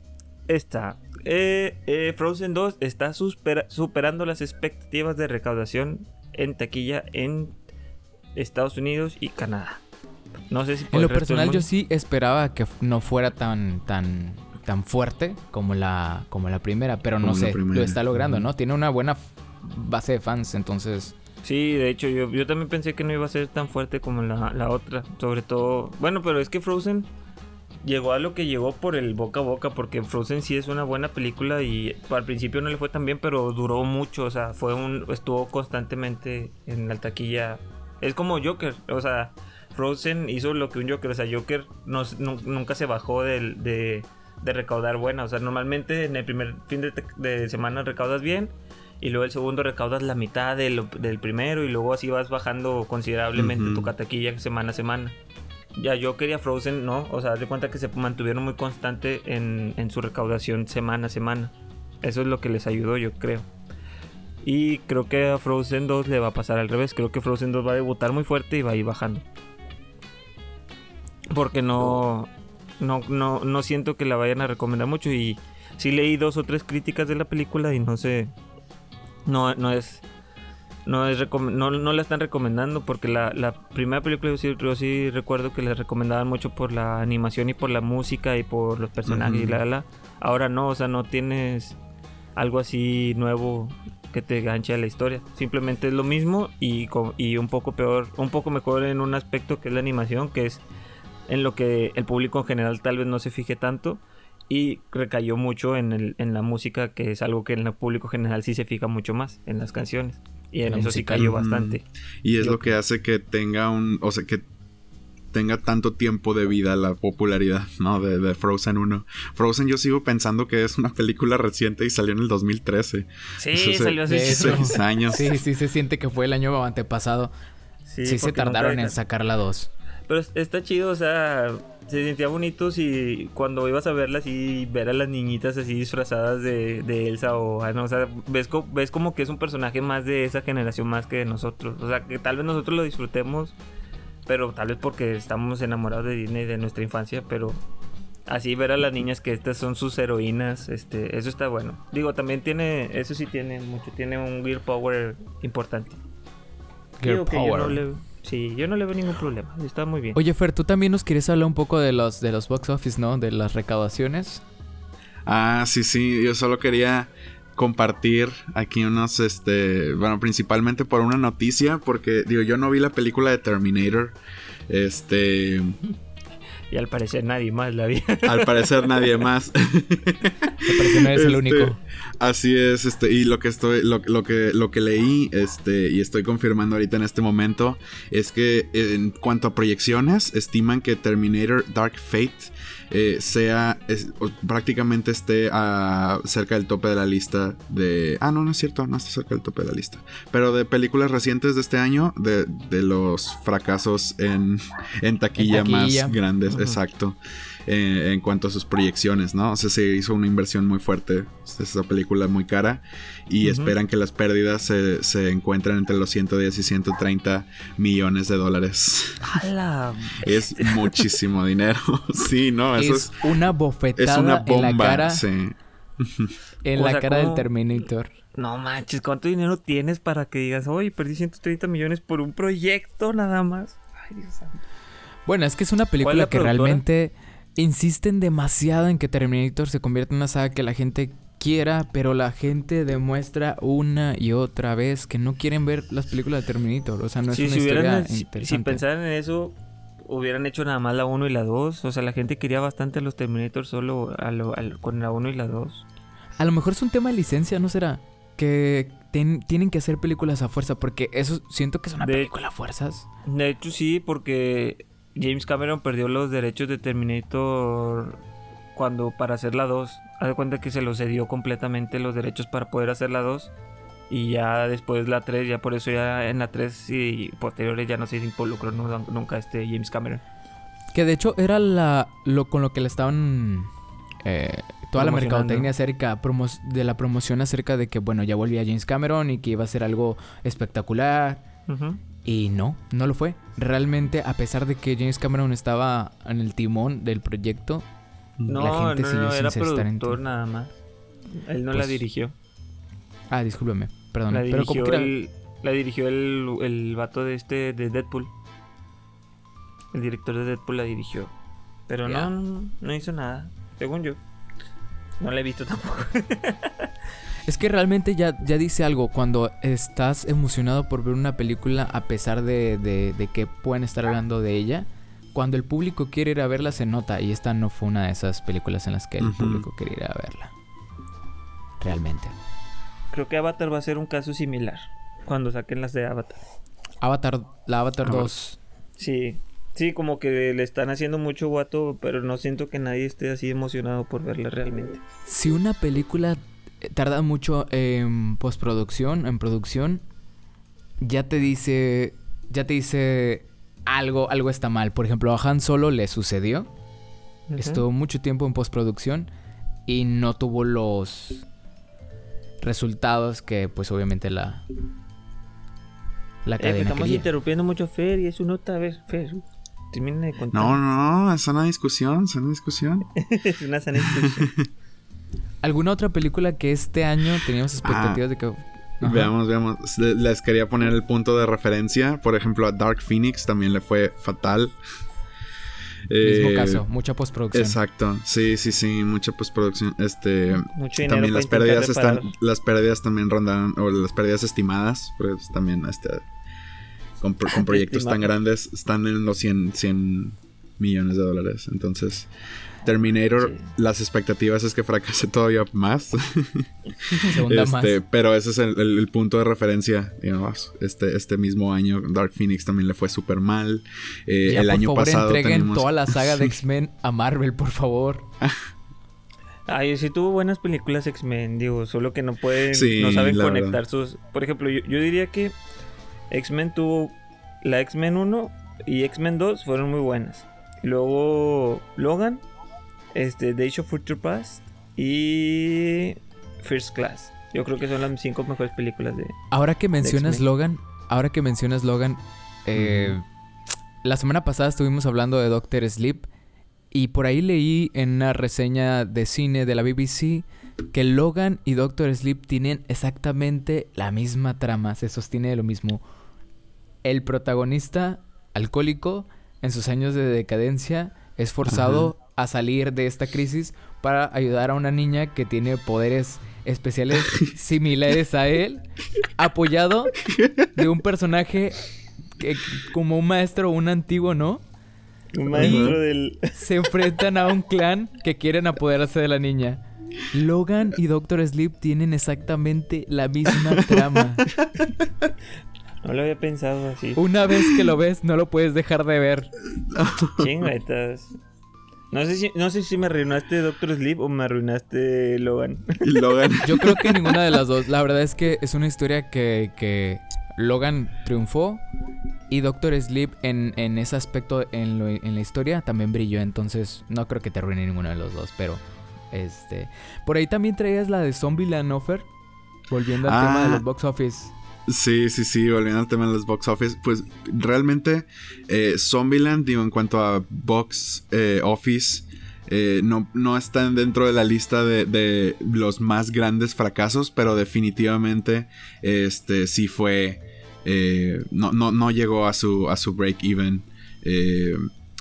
Esta. Eh, eh, Frozen 2 está supera- superando las expectativas de recaudación en taquilla en Estados Unidos y Canadá. No sé si por En lo personal yo sí esperaba que no fuera tan tan tan fuerte como la como la primera, pero no Como sé, primera. lo está logrando. ¿no? Tiene una buena base de fans, entonces Sí, de hecho, yo, yo también pensé que no iba a ser tan fuerte como la, la otra. Sobre todo. Bueno, pero es que Frozen llegó a lo que llegó por el boca a boca. Porque Frozen sí es una buena película. Y al principio no le fue tan bien, pero duró mucho. O sea, fue un. estuvo constantemente en la taquilla. Es como Joker. O sea, Frozen hizo lo que un Joker. O sea, Joker no- nu- nunca se bajó de, de recaudar buena. O sea, normalmente en el primer fin de, de semana recaudas bien y luego el segundo recaudas la mitad del, del primero y luego así vas bajando considerablemente tu cataquilla semana a semana. Ya yo quería Frozen, no, o sea, de cuenta que se mantuvieron muy constante en, en su recaudación semana a semana. Eso es lo que les ayudó, yo creo. Y creo que a Frozen 2 le va a pasar al revés. Creo que Frozen 2 va a debutar muy fuerte y va a ir bajando. Porque no, no, no, no siento que la vayan a recomendar mucho. Y sí leí dos o tres críticas de la película y no sé. No, no es. No, es no, no la están recomendando porque la, la primera película yo sí, yo sí recuerdo que la recomendaban mucho por la animación y por la música y por los personajes y la, la, la. Ahora no, o sea, no tienes algo así nuevo que te ganche a la historia. Simplemente es lo mismo y, y un poco peor, un poco mejor en un aspecto que es la animación, que es en lo que el público en general tal vez no se fije tanto. Y recayó mucho en, el, en la música, que es algo que en el público general sí se fija mucho más, en las canciones. Y en eso sí cayó Ujú. bastante. Y es Yo lo que hace que tenga un. O sea, que tenga tanto tiempo de vida la popularidad, *laughs* ¿no? De, de Frozen 1. Frozen yo sigo pensando que es una película reciente y salió en el 2013. Sí, se- salió hace. Seis años. sí, sí se siente que fue el año antepasado. Sí, se porque nunca tardaron en sacar la 2. Pero es- está chido, o sea, se sentía bonito si cuando ibas a verlas y ver a las niñitas así disfrazadas de, de Elsa o, ah, no, o sea, ves, ves como que es un personaje más de esa generación más que de nosotros. O sea, que tal vez nosotros lo disfrutemos, pero tal vez porque estamos enamorados de Disney de nuestra infancia, pero así ver a las niñas que estas son sus heroínas, este, eso está bueno. Digo, también tiene, eso sí tiene mucho, tiene un Gear Power importante. Gear Power. Sí, yo no le veo ningún problema. Está muy bien. Oye, Fer, tú también nos quieres hablar un poco de los, de los box office, ¿no? De las recaudaciones. Ah, sí, sí. Yo solo quería compartir aquí unos, este, bueno, principalmente por una noticia, porque, digo, yo no vi la película de Terminator. Este, y al parecer nadie más la vio. *laughs* Al parecer nadie más. al parecer no eres el este, único. Así es, este, y lo que estoy, lo, que, lo que leí, este, y estoy confirmando ahorita en este momento, es que en cuanto a proyecciones, estiman que Terminator Dark Fate eh, sea prácticamente esté a, cerca del tope de la lista de... Ah, no, no es cierto, no está cerca del tope de la lista. Pero de películas recientes de este año, de, los fracasos en, en, taquilla, más grandes, exacto. Eh, en cuanto a sus proyecciones, ¿no? O sea, se hizo una inversión muy fuerte, es esa película muy cara, y esperan que las pérdidas se, se, encuentren entre los 110 y 130 millones de dólares. es muchísimo dinero, *laughs* sí, ¿no? Eso es, una bofetada es una bomba, en la cara. Sí. *laughs* En la cara del Terminator. No manches, ¿cuánto dinero tienes para que digas, oye, perdí 130 millones por un proyecto nada más? Ay, Dios santo. Bueno, es que es una película que realmente insisten demasiado en que Terminator se convierta en una saga que la gente quiera, pero la gente demuestra una y otra vez que no quieren ver las películas de Terminator. O sea, no es una historia interesante. Si, pensaran en eso, hubieran hecho nada más la 1 y la 2. O sea, la gente quería bastante a los Terminator solo con la 1 y la 2. A lo mejor es un tema de licencia, ¿no será? Que tienen que hacer películas a fuerza, porque eso siento que es una película a fuerzas. De hecho, sí, porque James Cameron perdió los derechos de Terminator cuando para hacer la 2. Haz de cuenta que se los cedió completamente los derechos para poder hacer la 2. Y ya después la 3, ya por eso ya en la 3 y posteriores ya no se involucró nunca este James Cameron. Que de hecho era la lo con lo que le estaban eh, toda la mercadotecnia acerca de la promoción acerca de que bueno ya volvía James Cameron y que iba a ser algo espectacular. Y no, no lo fue. Realmente, a pesar de que James Cameron estaba en el timón del proyecto, no, la gente no, no, era productor nada más. Él no la pues dirigió. Ah, discúlpeme, perdón. La dirigió, el, la dirigió el, el vato de este, de Deadpool. El director de Deadpool la dirigió. Pero no, no hizo nada, según yo. No la he visto tampoco. *laughs* Es que realmente ya, ya dice algo cuando estás emocionado por ver una película a pesar de, de, que pueden estar hablando de ella. Cuando el público quiere ir a verla se nota y esta no fue una de esas películas en las que el público quiere ir a verla. Realmente. Creo que Avatar va a ser un caso similar cuando saquen las de Avatar. Avatar, la Avatar 2. Sí, sí, como que le están haciendo mucho guato, pero no siento que nadie esté así emocionado por verla realmente. Si una película tarda mucho en postproducción, en producción, ya te dice, ya te dice algo, algo está mal. Por ejemplo, a Han Solo le sucedió. Estuvo mucho tiempo en postproducción y no tuvo los resultados que, pues, obviamente la la eh, cadena Estamos interrumpiendo mucho Fer y es una nota. A ver, Fer, termina de contar. No, no, es una discusión, es una discusión. *laughs* es una sana discusión. *laughs* ¿Alguna otra película que este año teníamos expectativas de que... Veamos, veamos. Les quería poner el punto de referencia. Por ejemplo, a Dark Phoenix también le fue fatal. Mismo eh, caso, mucha postproducción. Exacto, sí, sí, sí, mucha postproducción. Este, también las pérdidas están, las pérdidas también rondan, o las pérdidas estimadas, pues también, este, con, *laughs* proyectos tan grandes, están en los 100, 100 millones de dólares. Entonces, Terminator, las expectativas es que fracase *laughs* todavía más. *laughs* este, Pero ese es el, punto de referencia, digamos. Este, este mismo año, Dark Phoenix también le fue súper mal. Eh, el año favor, pasado. entreguen toda la saga de *laughs* X-Men a Marvel, por favor. Ay, sí tuvo buenas películas X-Men, digo, solo que no pueden, no saben conectar sus... Por ejemplo, yo, yo diría que X-Men tuvo... La X-Men 1 y X-Men 2 fueron muy buenas. Luego Logan, este, Days of Future Past y First Class. Yo creo que son las cinco mejores películas de. Ahora que mencionas. Logan, ahora que mencionas Logan, eh, la semana pasada estuvimos hablando de Doctor Sleep y por ahí leí en una reseña de cine de la BBC que Logan y Doctor Sleep tienen exactamente la misma trama, se sostiene de lo mismo. El protagonista alcohólico en sus años de decadencia es forzado a salir de esta crisis para ayudar a una niña que tiene poderes especiales *laughs* similares a él, apoyado de un personaje que, como un maestro o un antiguo, ¿no? Un maestro del. Se enfrentan a un clan que quieren apoderarse de la niña. Logan y Doctor Sleep tienen exactamente la misma *laughs* trama. No lo había pensado así. Una vez que lo ves, no lo puedes dejar de ver. Chinguetas. No sé si, no sé si me arruinaste Doctor Sleep o me arruinaste *laughs* Logan. Yo creo que ninguna de las dos. La verdad es que es una historia que, que Logan triunfó y Doctor Sleep en, en ese aspecto en, lo- en la historia también brilló. Entonces no creo que te arruine ninguno de los dos. Pero este... Por ahí también traías la de Zombieland Offer. Volviendo al Ah. tema de los box office. Sí, sí, sí, volviendo al tema de los box office, pues realmente eh, Zombieland, digo, en cuanto a box eh, office, eh, no, están dentro de la lista de, de los más grandes fracasos, pero definitivamente este sí fue, no, no, no llegó a su, a su break-even.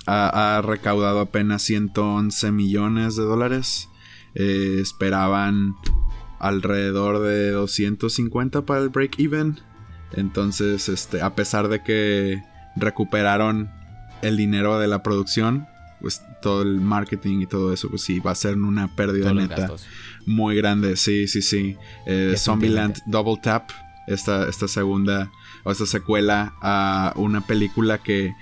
Ha, ha recaudado apenas 111 millones de dólares. Esperaban alrededor de 250 para el break-even. Entonces, este, a pesar de que recuperaron el dinero de la producción, pues todo el marketing y todo eso, pues sí, va a ser una pérdida neta muy grande. Sí, sí, sí. Eh. Zombieland Double Tap, esta, esta segunda o esta secuela a una película que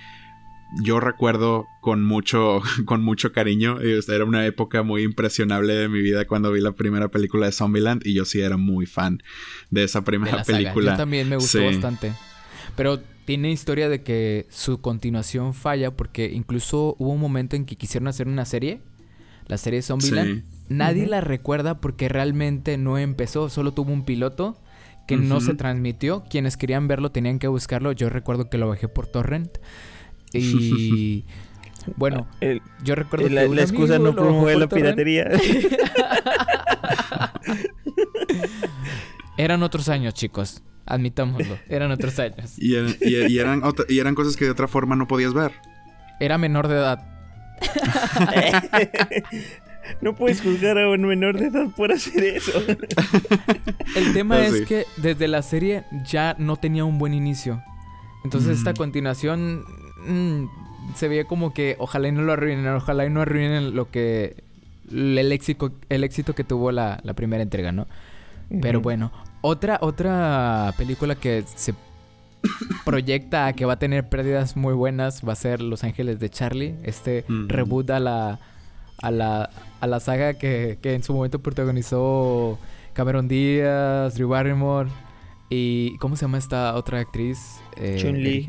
yo recuerdo con mucho, *laughs* con mucho cariño. Y, este, Era una época muy impresionable de mi vida cuando vi la primera película de Zombieland y yo sí era muy fan de esa de primera película. Yo también me gustó Sí. bastante. Pero tiene historia de que su continuación falla porque incluso hubo un momento en que quisieron hacer una serie, la serie Zombieland. Sí. Nadie la recuerda porque realmente no empezó, solo tuvo un piloto que no se transmitió. Quienes querían verlo tenían que buscarlo. Yo recuerdo que lo bajé por torrent. Y *laughs* bueno, El- yo recuerdo la, que la excusa no promueve la piratería. *laughs* Eran otros años, chicos. Admitámoslo. Eran otros años. Y, eran- y- y eran otra- y eran cosas que de otra forma no podías ver. Era menor de edad. *laughs* no puedes juzgar a un menor de edad por hacer eso. El tema Ah, es sí. que desde la serie ya no tenía un buen inicio. Entonces esta continuación mm, se veía como que ojalá y no lo arruinen, ojalá y no arruinen lo que el éxito, el éxito que tuvo la, la primera entrega, ¿no? Pero bueno, otra, otra película que se proyecta a que va a tener pérdidas muy buenas va a ser Los Ángeles de Charlie, este Ujú. reboot a la, a la, a la saga que, que en su momento protagonizó Cameron Díaz, Drew Barrymore y ¿cómo se llama esta otra actriz? Eh, Chun-Li.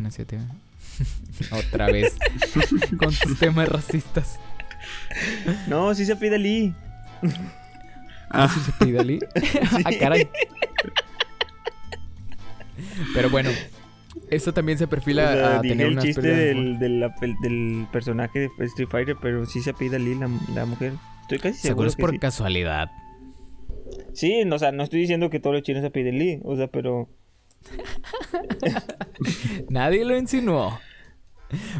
Otra vez *laughs* con tus temas racistas. No, sí se pide Lee. Ah, ¿Sí se pide Ali? ah, caray. Pero bueno, eso también se perfila O sea, a dije tener el chiste del, del, personaje de Street Fighter, pero sí se pide Lee la, la mujer. Estoy casi Seguro seguro es por sí. casualidad. Sí, no, o sea, no estoy diciendo que todos los chinos se piden Lee, o sea, pero... *laughs* Nadie lo insinuó.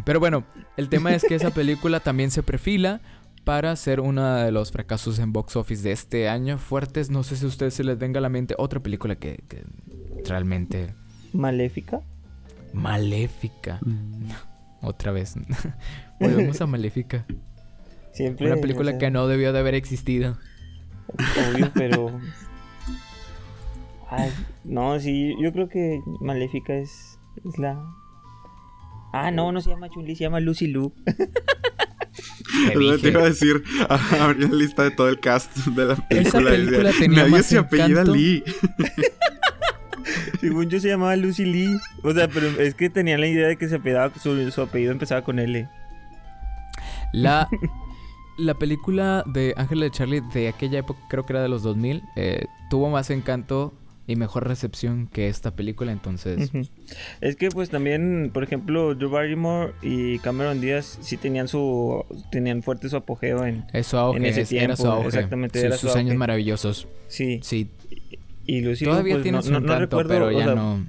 Pero bueno, el tema es que esa película también se perfila para ser uno de los fracasos en box office de este año fuertes. No sé si a ustedes se les venga a la mente otra película que, que realmente ¿Maléfica? maléfica. mm. Otra vez. *laughs* Volvemos a Maléfica. Siempre... Una película o sea, que no debió de haber existido. Obvio, pero... Ay, no, sí, yo creo que Maléfica es, es la... Ah, no, no se llama Chun-Li, se llama Lucy Lu. *laughs* Te Es lo que te dije. iba a decir, *laughs* abrí la lista de todo el cast de la película. decía, película tenía Nadie más se apellida encanto". Lee. *laughs* Según yo se llamaba Lucy Lee. O sea, pero es que tenía la idea de que se apellidaba, su, su apellido empezaba con L. La, la película de Ángel de Charlie de aquella época, creo que era de los 2000, eh, tuvo más encanto y mejor recepción que esta película, entonces... Es que pues también, por ejemplo, Drew Barrymore y Cameron Díaz sí tenían su tenían fuerte su apogeo en Es su auge, En ese es- era su tiempo, auge. exactamente, Sus- era su sus años auge. maravillosos. sí. Sí, Y todavía pues, tiene no, su no- recuerdo, pero ya sea, no...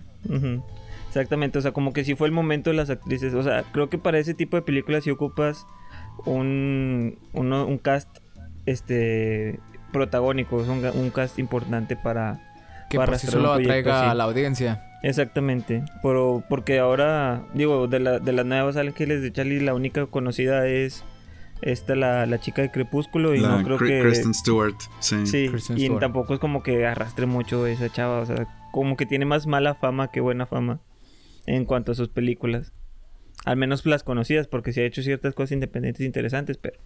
Exactamente, o sea, como que sí fue el momento de las actrices. O sea, creo que para ese tipo de películas sí ocupas un, un cast este protagónico, es un, un cast importante para... Que para por sí solo atraiga así. a la audiencia. Exactamente, pero porque ahora, digo, de, la, de las nuevas ángeles de Charlie, la única conocida es esta, la, la chica de Crepúsculo, y La no creo Cri- que... Kristen Stewart. Sí. Sí, Kristen y Stewart. tampoco es como que arrastre mucho esa chava, o sea, como que tiene más mala fama que buena fama en cuanto a sus películas. Al menos las conocidas, porque sí ha hecho ciertas cosas independientes interesantes, pero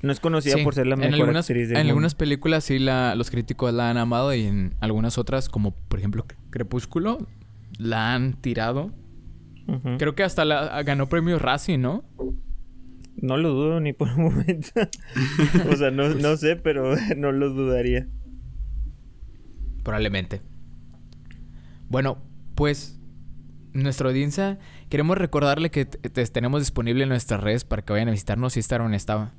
no es conocida Sí, por ser la en mejor algunas, actriz del En mundo. algunas películas sí la, los críticos la han amado y en algunas otras, como por ejemplo Crepúsculo, la han tirado. Creo que hasta la ganó premio Razzie, ¿no? No lo dudo ni por un momento. *laughs* o sea, no, no sé, pero *laughs* no lo dudaría. Probablemente. Bueno, pues nuestra audiencia, queremos recordarle que tenemos disponible en nuestras redes para que vayan a visitarnos. Instagram está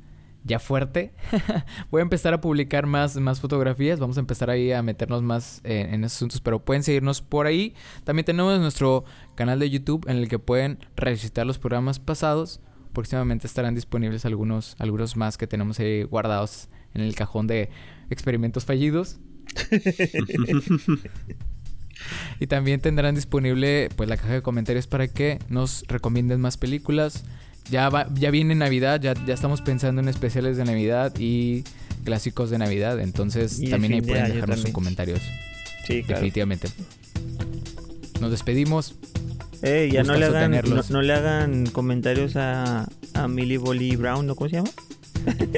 ya fuerte. *laughs* Voy a empezar a publicar más, más fotografías. Vamos a empezar ahí a meternos más eh, en esos asuntos, pero pueden seguirnos por ahí. También tenemos nuestro canal de YouTube en el que pueden revisitar los programas pasados. Próximamente estarán disponibles algunos, algunos más que tenemos ahí guardados en el cajón de experimentos fallidos. *laughs* Y también tendrán disponible pues la caja de comentarios para que nos recomienden más películas. Ya va, ya viene Navidad, ya, ya estamos pensando en especiales de Navidad y clásicos de Navidad. Entonces Y también ahí de pueden dejarnos sus comentarios. Sí, claro. Definitivamente. Nos despedimos. Eh, ya no le, hagan, no, no le hagan comentarios a, a Millie Bobby Brown, ¿no? ¿Cómo se llama?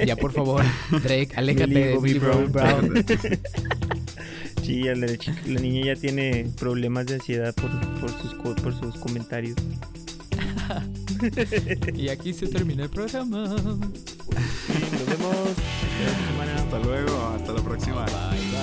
Ya por favor, Drake, *laughs* aléjate Millie de Millie Brown. Brown. *laughs* *laughs* Sí, la, niña ya tiene problemas de ansiedad por, por, sus, por sus comentarios. *laughs* y aquí se termina el programa. Nos vemos. Hasta la semana. Hasta luego, hasta la próxima. Bye.